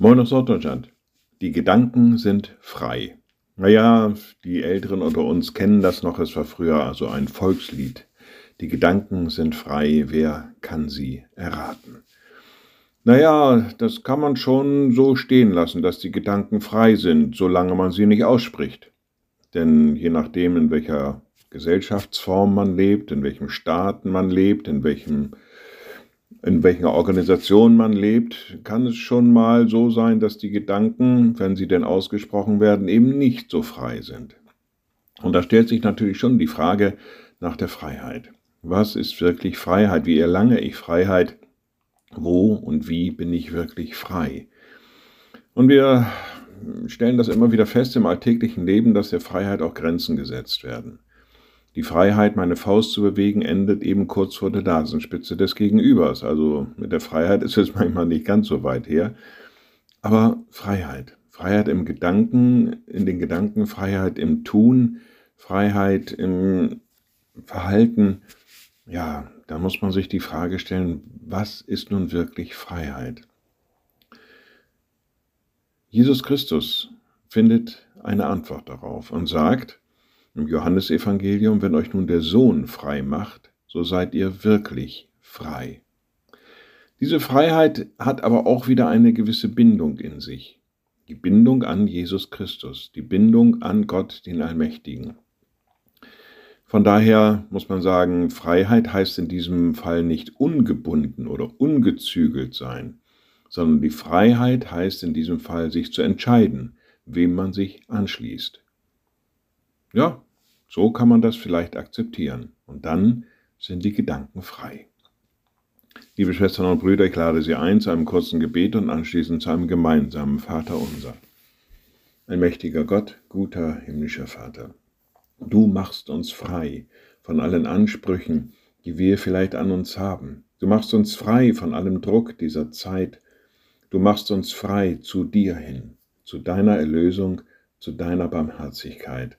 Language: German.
Moin aus Norddeutschland. Die Gedanken sind frei. Naja, die Älteren unter uns kennen das noch, es war früher also ein Volkslied. Die Gedanken sind frei, wer kann sie erraten? Naja, das kann man schon so stehen lassen, dass die Gedanken frei sind, solange man sie nicht ausspricht. Denn je nachdem, in welcher Gesellschaftsform man lebt, in welchem Staat man lebt, in welchem in welcher Organisation man lebt, kann es schon mal so sein, dass die Gedanken, wenn sie denn ausgesprochen werden, eben nicht so frei sind. Und da stellt sich natürlich schon die Frage nach der Freiheit. Was ist wirklich Freiheit? Wie erlange ich Freiheit? Wo und wie bin ich wirklich frei? Und wir stellen das immer wieder fest im alltäglichen Leben, dass der Freiheit auch Grenzen gesetzt werden. Die Freiheit, meine Faust zu bewegen, endet eben kurz vor der Nasenspitze des Gegenübers. Also mit der Freiheit ist es manchmal nicht ganz so weit her. Aber Freiheit. Freiheit im Gedanken, in den Gedanken, Freiheit im Tun, Freiheit im Verhalten. Ja, da muss man sich die Frage stellen, was ist nun wirklich Freiheit? Jesus Christus findet eine Antwort darauf und sagt, im Johannesevangelium, wenn euch nun der Sohn frei macht, so seid ihr wirklich frei. Diese Freiheit hat aber auch wieder eine gewisse Bindung in sich. Die Bindung an Jesus Christus, die Bindung an Gott, den Allmächtigen. Von daher muss man sagen, Freiheit heißt in diesem Fall nicht ungebunden oder ungezügelt sein, sondern die Freiheit heißt in diesem Fall sich zu entscheiden, wem man sich anschließt. Ja, so kann man das vielleicht akzeptieren. Und dann sind die Gedanken frei. Liebe Schwestern und Brüder, ich lade Sie ein zu einem kurzen Gebet und anschließend zu einem gemeinsamen Vater unser. Ein mächtiger Gott, guter himmlischer Vater, du machst uns frei von allen Ansprüchen, die wir vielleicht an uns haben. Du machst uns frei von allem Druck dieser Zeit. Du machst uns frei zu dir hin, zu deiner Erlösung, zu deiner Barmherzigkeit.